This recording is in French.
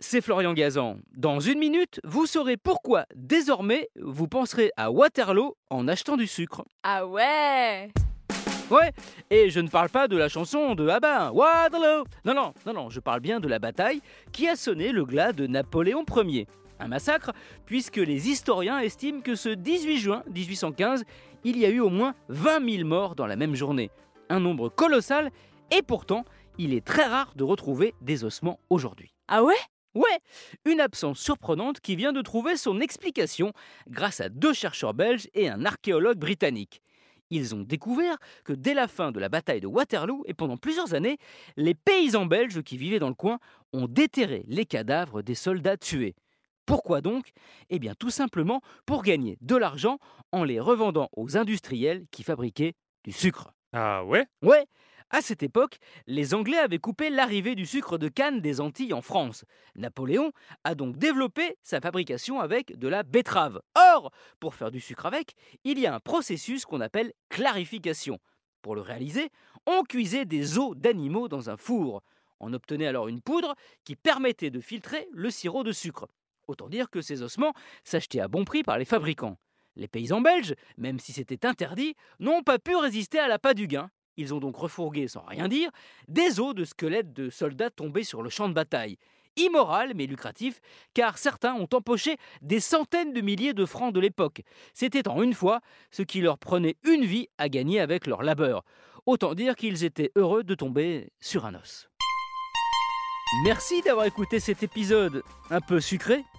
c'est Florian Gazan. Dans une minute, vous saurez pourquoi désormais vous penserez à Waterloo en achetant du sucre. Ah ouais Ouais, et je ne parle pas de la chanson de Abba, Waterloo. Non, non, non, non, je parle bien de la bataille qui a sonné le glas de Napoléon Ier. Un massacre, puisque les historiens estiment que ce 18 juin 1815, il y a eu au moins 20 000 morts dans la même journée. Un nombre colossal, et pourtant, il est très rare de retrouver des ossements aujourd'hui. Ah ouais? Ouais, une absence surprenante qui vient de trouver son explication grâce à deux chercheurs belges et un archéologue britannique. Ils ont découvert que dès la fin de la bataille de Waterloo et pendant plusieurs années, les paysans belges qui vivaient dans le coin ont déterré les cadavres des soldats tués. Pourquoi donc? Eh bien tout simplement pour gagner de l'argent en les revendant aux industriels qui fabriquaient du sucre. Ah ouais? Ouais, à cette époque, les Anglais avaient coupé l'arrivée du sucre de canne des Antilles en France. Napoléon a donc développé sa fabrication avec de la betterave. Or, pour faire du sucre avec, il y a un processus qu'on appelle clarification. Pour le réaliser, on cuisait des os d'animaux dans un four. On obtenait alors une poudre qui permettait de filtrer le sirop de sucre. Autant dire que ces ossements s'achetaient à bon prix par les fabricants. Les paysans belges, même si c'était interdit, n'ont pas pu résister à la pas du gain ils ont donc refourgué, sans rien dire, des os de squelettes de soldats tombés sur le champ de bataille. Immoral mais lucratif, car certains ont empoché des centaines de milliers de francs de l'époque. C'était en une fois ce qui leur prenait une vie à gagner avec leur labeur. Autant dire qu'ils étaient heureux de tomber sur un os. Merci d'avoir écouté cet épisode un peu sucré